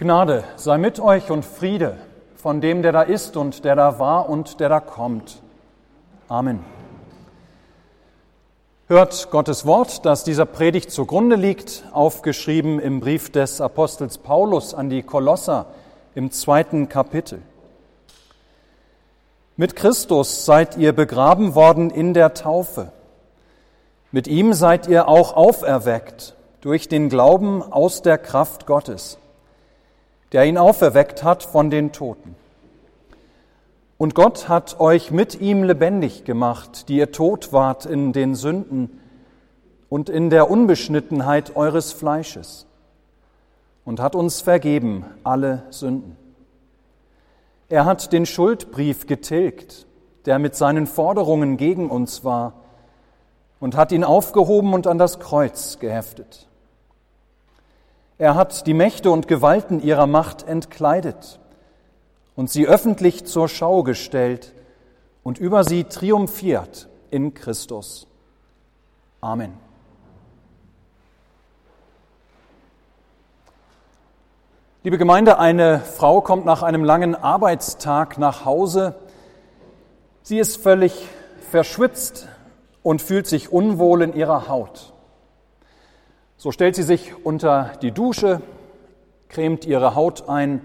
Gnade sei mit euch und Friede von dem, der da ist und der da war und der da kommt. Amen. Hört Gottes Wort, das dieser Predigt zugrunde liegt, aufgeschrieben im Brief des Apostels Paulus an die Kolosser im zweiten Kapitel. Mit Christus seid ihr begraben worden in der Taufe. Mit ihm seid ihr auch auferweckt durch den Glauben aus der Kraft Gottes der ihn auferweckt hat von den Toten. Und Gott hat euch mit ihm lebendig gemacht, die ihr tot wart in den Sünden und in der Unbeschnittenheit eures Fleisches, und hat uns vergeben alle Sünden. Er hat den Schuldbrief getilgt, der mit seinen Forderungen gegen uns war, und hat ihn aufgehoben und an das Kreuz geheftet. Er hat die Mächte und Gewalten ihrer Macht entkleidet und sie öffentlich zur Schau gestellt und über sie triumphiert in Christus. Amen. Liebe Gemeinde, eine Frau kommt nach einem langen Arbeitstag nach Hause. Sie ist völlig verschwitzt und fühlt sich unwohl in ihrer Haut. So stellt sie sich unter die Dusche, cremt ihre Haut ein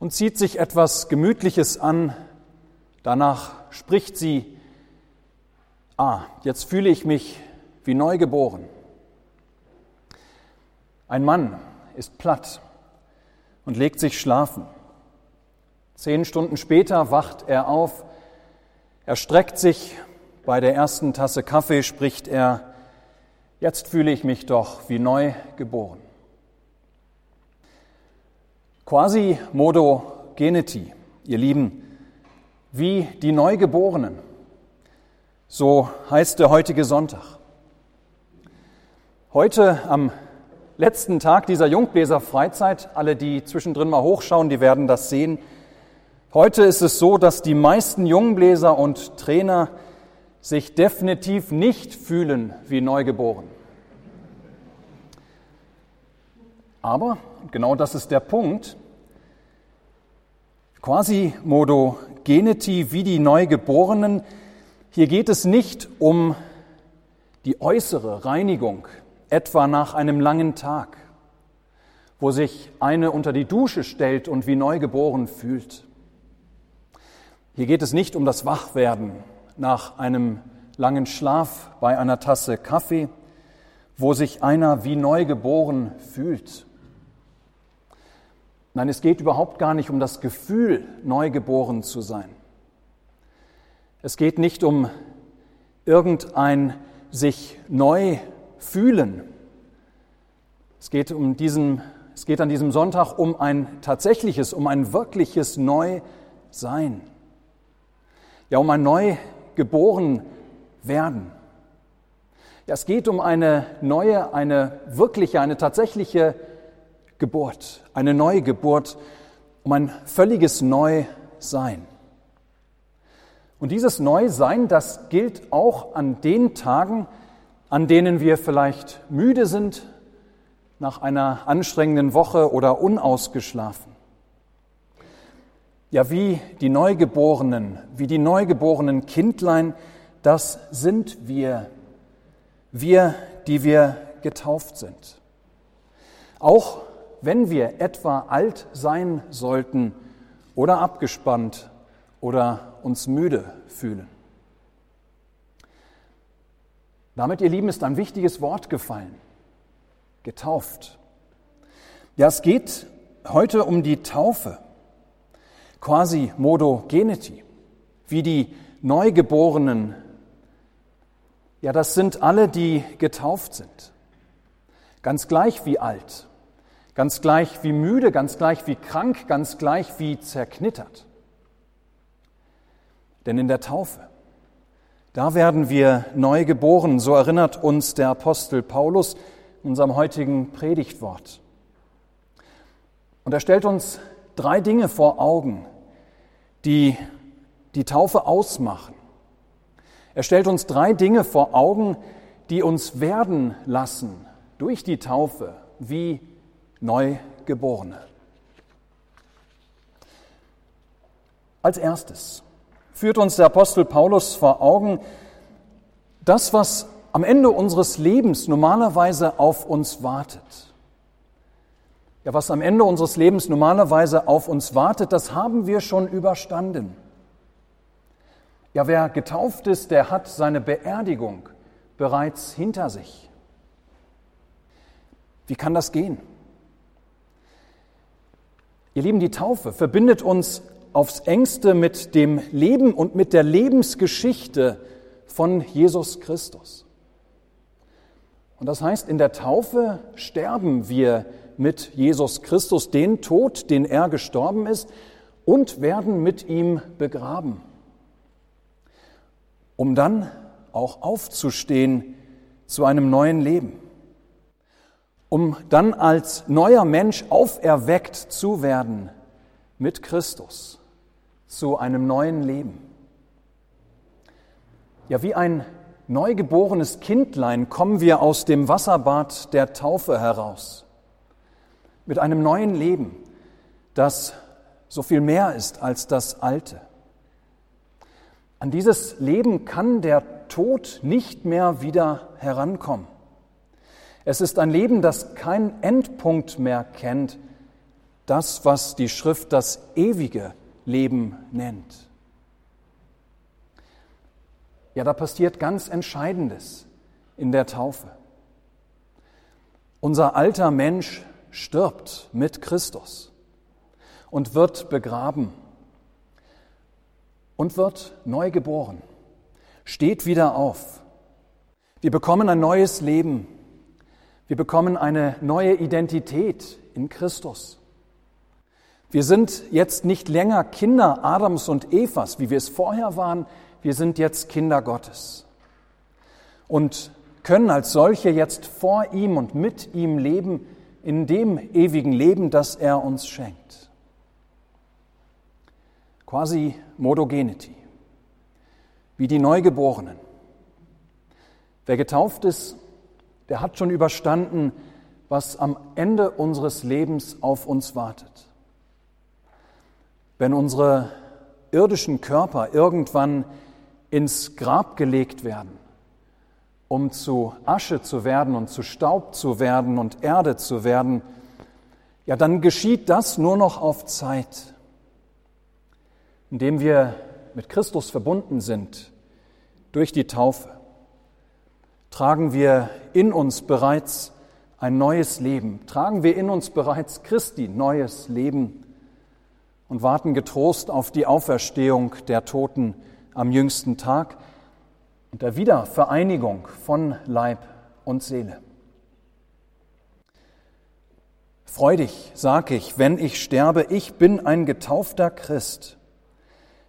und zieht sich etwas Gemütliches an. Danach spricht sie, ah, jetzt fühle ich mich wie neugeboren. Ein Mann ist platt und legt sich schlafen. Zehn Stunden später wacht er auf, er streckt sich, bei der ersten Tasse Kaffee spricht er, Jetzt fühle ich mich doch wie neu geboren. Quasi modo geneti, ihr Lieben, wie die Neugeborenen. So heißt der heutige Sonntag. Heute am letzten Tag dieser Jungbläser-Freizeit, alle, die zwischendrin mal hochschauen, die werden das sehen. Heute ist es so, dass die meisten Jungbläser und Trainer sich definitiv nicht fühlen wie neugeboren. Aber, genau das ist der Punkt, quasi modo geneti wie die Neugeborenen, hier geht es nicht um die äußere Reinigung, etwa nach einem langen Tag, wo sich eine unter die Dusche stellt und wie neugeboren fühlt. Hier geht es nicht um das Wachwerden nach einem langen Schlaf bei einer Tasse Kaffee, wo sich einer wie neugeboren fühlt. Nein, es geht überhaupt gar nicht um das Gefühl, neugeboren zu sein. Es geht nicht um irgendein sich neu fühlen. Es geht, um diesen, es geht an diesem Sonntag um ein tatsächliches, um ein wirkliches Neusein. Ja, um ein Neugeboren werden. Ja, es geht um eine neue, eine wirkliche, eine tatsächliche Geburt, eine Neugeburt, um ein völliges Neusein. Und dieses Neusein, das gilt auch an den Tagen, an denen wir vielleicht müde sind nach einer anstrengenden Woche oder unausgeschlafen. Ja, wie die Neugeborenen, wie die neugeborenen Kindlein, das sind wir, wir, die wir getauft sind. Auch wenn wir etwa alt sein sollten oder abgespannt oder uns müde fühlen. Damit, ihr Lieben, ist ein wichtiges Wort gefallen. Getauft. Ja, es geht heute um die Taufe. Quasi modo geneti. Wie die Neugeborenen. Ja, das sind alle, die getauft sind. Ganz gleich wie alt Ganz gleich wie müde, ganz gleich wie krank, ganz gleich wie zerknittert. Denn in der Taufe, da werden wir neu geboren, so erinnert uns der Apostel Paulus in unserem heutigen Predigtwort. Und er stellt uns drei Dinge vor Augen, die die Taufe ausmachen. Er stellt uns drei Dinge vor Augen, die uns werden lassen durch die Taufe wie Neugeborene. Als erstes führt uns der Apostel Paulus vor Augen, das, was am Ende unseres Lebens normalerweise auf uns wartet. Ja, was am Ende unseres Lebens normalerweise auf uns wartet, das haben wir schon überstanden. Ja, wer getauft ist, der hat seine Beerdigung bereits hinter sich. Wie kann das gehen? Ihr Lieben, die Taufe verbindet uns aufs engste mit dem Leben und mit der Lebensgeschichte von Jesus Christus. Und das heißt, in der Taufe sterben wir mit Jesus Christus den Tod, den er gestorben ist, und werden mit ihm begraben um dann auch aufzustehen zu einem neuen Leben, um dann als neuer Mensch auferweckt zu werden mit Christus zu einem neuen Leben. Ja, wie ein neugeborenes Kindlein kommen wir aus dem Wasserbad der Taufe heraus mit einem neuen Leben, das so viel mehr ist als das alte. An dieses Leben kann der Tod nicht mehr wieder herankommen. Es ist ein Leben, das keinen Endpunkt mehr kennt, das, was die Schrift das ewige Leben nennt. Ja, da passiert ganz Entscheidendes in der Taufe. Unser alter Mensch stirbt mit Christus und wird begraben und wird neu geboren, steht wieder auf. Wir bekommen ein neues Leben. Wir bekommen eine neue Identität in Christus. Wir sind jetzt nicht länger Kinder Adams und Evas, wie wir es vorher waren. Wir sind jetzt Kinder Gottes und können als solche jetzt vor ihm und mit ihm leben in dem ewigen Leben, das er uns schenkt quasi Modogenity, wie die Neugeborenen. Wer getauft ist, der hat schon überstanden, was am Ende unseres Lebens auf uns wartet. Wenn unsere irdischen Körper irgendwann ins Grab gelegt werden, um zu Asche zu werden und zu Staub zu werden und Erde zu werden, ja, dann geschieht das nur noch auf Zeit indem wir mit Christus verbunden sind durch die Taufe, tragen wir in uns bereits ein neues Leben, tragen wir in uns bereits Christi neues Leben und warten getrost auf die Auferstehung der Toten am jüngsten Tag und der Wiedervereinigung von Leib und Seele. Freudig sag ich, wenn ich sterbe, ich bin ein getaufter Christ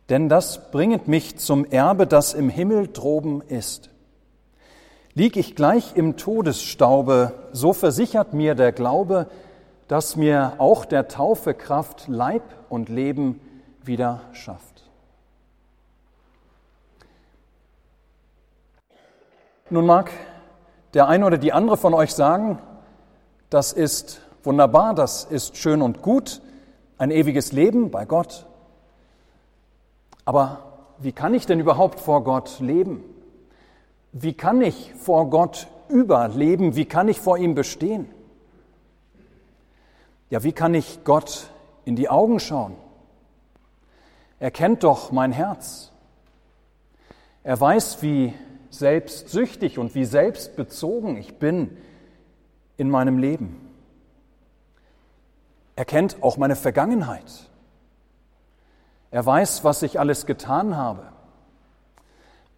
denn das bringet mich zum Erbe, das im Himmel droben ist. Lieg ich gleich im Todesstaube, so versichert mir der Glaube, dass mir auch der Taufe Kraft, Leib und Leben wieder schafft. Nun mag der eine oder die andere von euch sagen, das ist wunderbar, das ist schön und gut, ein ewiges Leben bei Gott, aber wie kann ich denn überhaupt vor Gott leben? Wie kann ich vor Gott überleben? Wie kann ich vor ihm bestehen? Ja, wie kann ich Gott in die Augen schauen? Er kennt doch mein Herz. Er weiß, wie selbstsüchtig und wie selbstbezogen ich bin in meinem Leben. Er kennt auch meine Vergangenheit. Er weiß, was ich alles getan habe.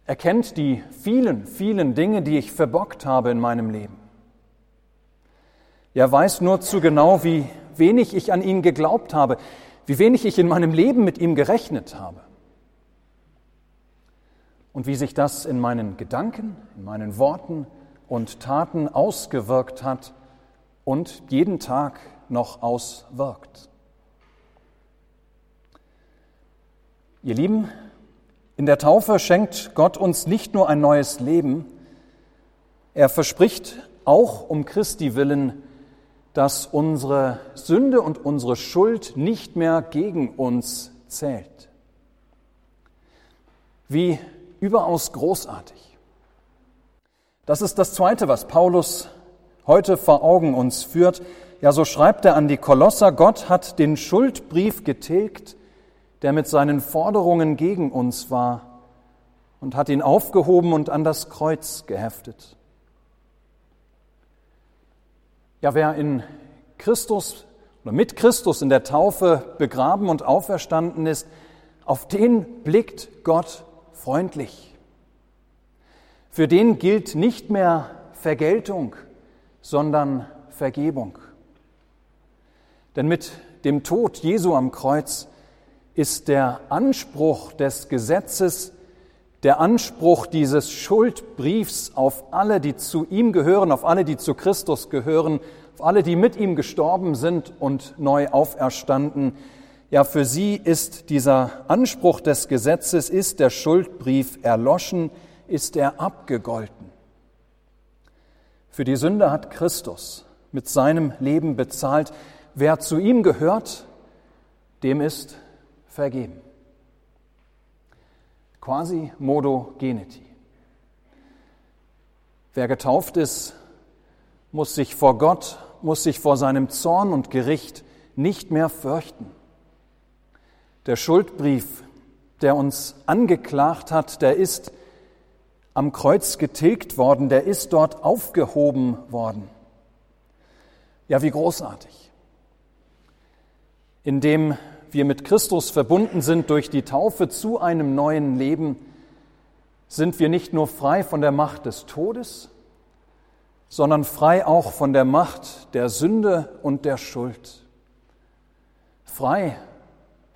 Er kennt die vielen, vielen Dinge, die ich verbockt habe in meinem Leben. Er weiß nur zu genau, wie wenig ich an ihn geglaubt habe, wie wenig ich in meinem Leben mit ihm gerechnet habe. Und wie sich das in meinen Gedanken, in meinen Worten und Taten ausgewirkt hat und jeden Tag noch auswirkt. Ihr Lieben, in der Taufe schenkt Gott uns nicht nur ein neues Leben, er verspricht auch um Christi willen, dass unsere Sünde und unsere Schuld nicht mehr gegen uns zählt. Wie überaus großartig. Das ist das Zweite, was Paulus heute vor Augen uns führt. Ja, so schreibt er an die Kolosser, Gott hat den Schuldbrief getilgt, der mit seinen Forderungen gegen uns war, und hat ihn aufgehoben und an das Kreuz geheftet. Ja, wer in Christus oder mit Christus in der Taufe begraben und auferstanden ist, auf den blickt Gott freundlich. Für den gilt nicht mehr Vergeltung, sondern Vergebung. Denn mit dem Tod Jesu am Kreuz ist der Anspruch des Gesetzes, der Anspruch dieses Schuldbriefs auf alle, die zu ihm gehören, auf alle, die zu Christus gehören, auf alle, die mit ihm gestorben sind und neu auferstanden, ja, für sie ist dieser Anspruch des Gesetzes, ist der Schuldbrief erloschen, ist er abgegolten. Für die Sünde hat Christus mit seinem Leben bezahlt. Wer zu ihm gehört, dem ist vergeben. Quasi modo geneti. Wer getauft ist, muss sich vor Gott, muss sich vor seinem Zorn und Gericht nicht mehr fürchten. Der Schuldbrief, der uns angeklagt hat, der ist am Kreuz getilgt worden, der ist dort aufgehoben worden. Ja, wie großartig. Indem wir mit Christus verbunden sind durch die Taufe zu einem neuen Leben, sind wir nicht nur frei von der Macht des Todes, sondern frei auch von der Macht der Sünde und der Schuld. Frei,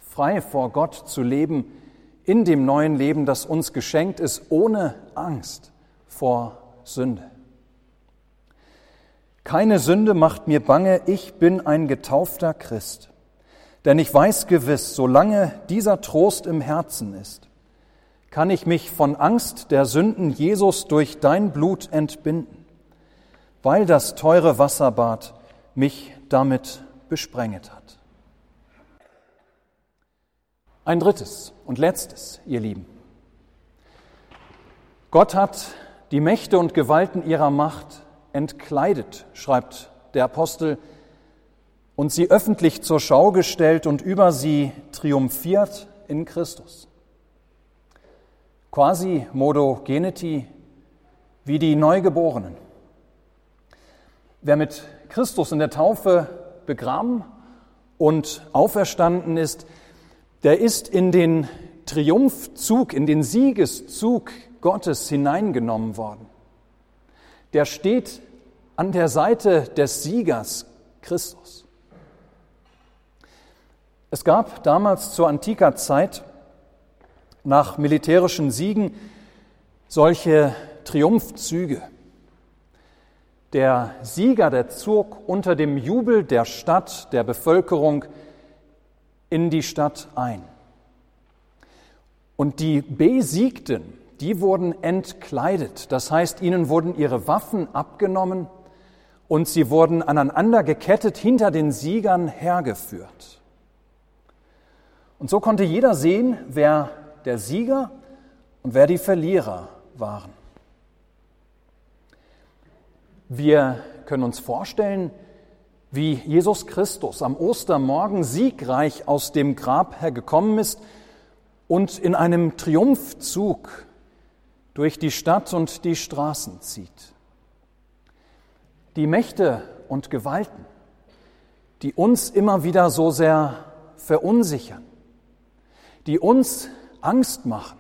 frei vor Gott zu leben, in dem neuen Leben, das uns geschenkt ist, ohne Angst vor Sünde. Keine Sünde macht mir bange, ich bin ein getaufter Christ. Denn ich weiß gewiss, solange dieser Trost im Herzen ist, kann ich mich von Angst der Sünden Jesus durch dein Blut entbinden, weil das teure Wasserbad mich damit besprenget hat. Ein drittes und letztes, ihr Lieben. Gott hat die Mächte und Gewalten ihrer Macht entkleidet, schreibt der Apostel, und sie öffentlich zur Schau gestellt und über sie triumphiert in Christus. Quasi modo geneti, wie die Neugeborenen. Wer mit Christus in der Taufe begraben und auferstanden ist, der ist in den Triumphzug, in den Siegeszug Gottes hineingenommen worden. Der steht an der Seite des Siegers Christus. Es gab damals zur antiker Zeit nach militärischen Siegen solche Triumphzüge. Der Sieger, der zog unter dem Jubel der Stadt, der Bevölkerung in die Stadt ein. Und die Besiegten, die wurden entkleidet. Das heißt, ihnen wurden ihre Waffen abgenommen und sie wurden aneinander gekettet hinter den Siegern hergeführt. Und so konnte jeder sehen, wer der Sieger und wer die Verlierer waren. Wir können uns vorstellen, wie Jesus Christus am Ostermorgen siegreich aus dem Grab hergekommen ist und in einem Triumphzug durch die Stadt und die Straßen zieht. Die Mächte und Gewalten, die uns immer wieder so sehr verunsichern, die uns Angst machen,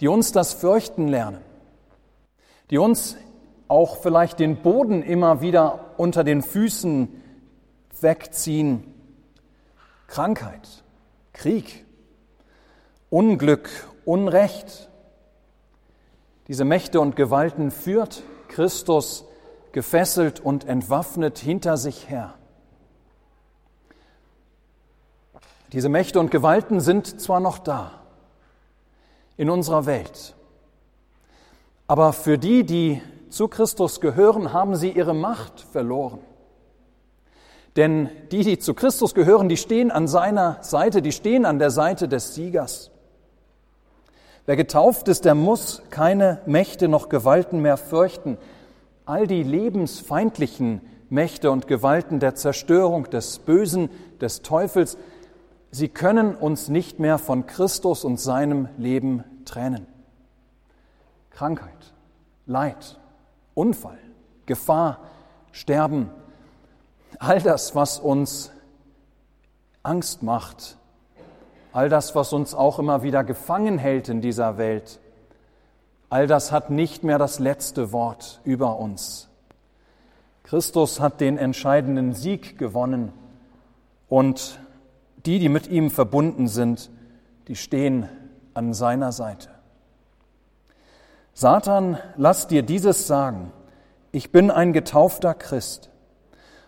die uns das Fürchten lernen, die uns auch vielleicht den Boden immer wieder unter den Füßen wegziehen. Krankheit, Krieg, Unglück, Unrecht. Diese Mächte und Gewalten führt Christus gefesselt und entwaffnet hinter sich her. Diese Mächte und Gewalten sind zwar noch da in unserer Welt, aber für die, die zu Christus gehören, haben sie ihre Macht verloren. Denn die, die zu Christus gehören, die stehen an seiner Seite, die stehen an der Seite des Siegers. Wer getauft ist, der muss keine Mächte noch Gewalten mehr fürchten. All die lebensfeindlichen Mächte und Gewalten der Zerstörung, des Bösen, des Teufels, sie können uns nicht mehr von Christus und seinem Leben trennen. Krankheit, Leid, Unfall, Gefahr, Sterben, all das, was uns Angst macht, all das, was uns auch immer wieder gefangen hält in dieser Welt, all das hat nicht mehr das letzte Wort über uns. Christus hat den entscheidenden Sieg gewonnen und die, die mit ihm verbunden sind, die stehen an seiner Seite. Satan, lass dir dieses sagen. Ich bin ein getaufter Christ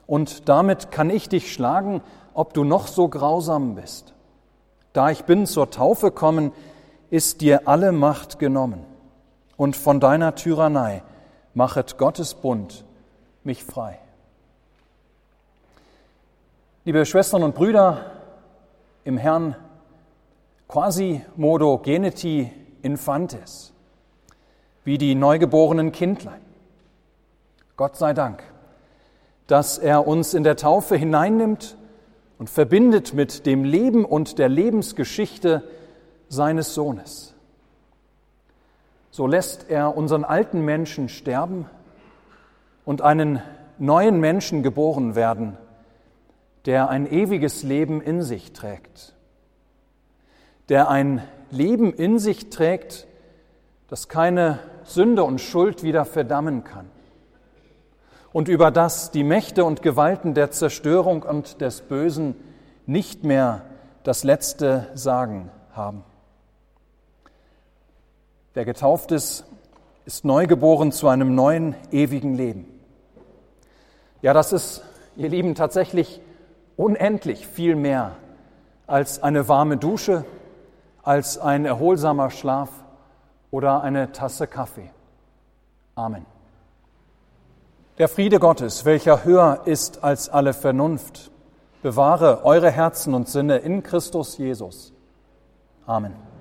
und damit kann ich dich schlagen, ob du noch so grausam bist. Da ich bin zur Taufe kommen, ist dir alle Macht genommen und von deiner Tyrannei machet Gottes Bund mich frei. Liebe Schwestern und Brüder im Herrn, quasi modo geneti infantes, wie die neugeborenen Kindlein. Gott sei Dank, dass er uns in der Taufe hineinnimmt und verbindet mit dem Leben und der Lebensgeschichte seines Sohnes. So lässt er unseren alten Menschen sterben und einen neuen Menschen geboren werden, der ein ewiges Leben in sich trägt, der ein Leben in sich trägt, das keine Sünde und Schuld wieder verdammen kann und über das die Mächte und Gewalten der Zerstörung und des Bösen nicht mehr das letzte Sagen haben. Wer getauft ist, ist neugeboren zu einem neuen, ewigen Leben. Ja, das ist, ihr Lieben, tatsächlich unendlich viel mehr als eine warme Dusche, als ein erholsamer Schlaf oder eine Tasse Kaffee. Amen. Der Friede Gottes, welcher höher ist als alle Vernunft, bewahre eure Herzen und Sinne in Christus Jesus. Amen.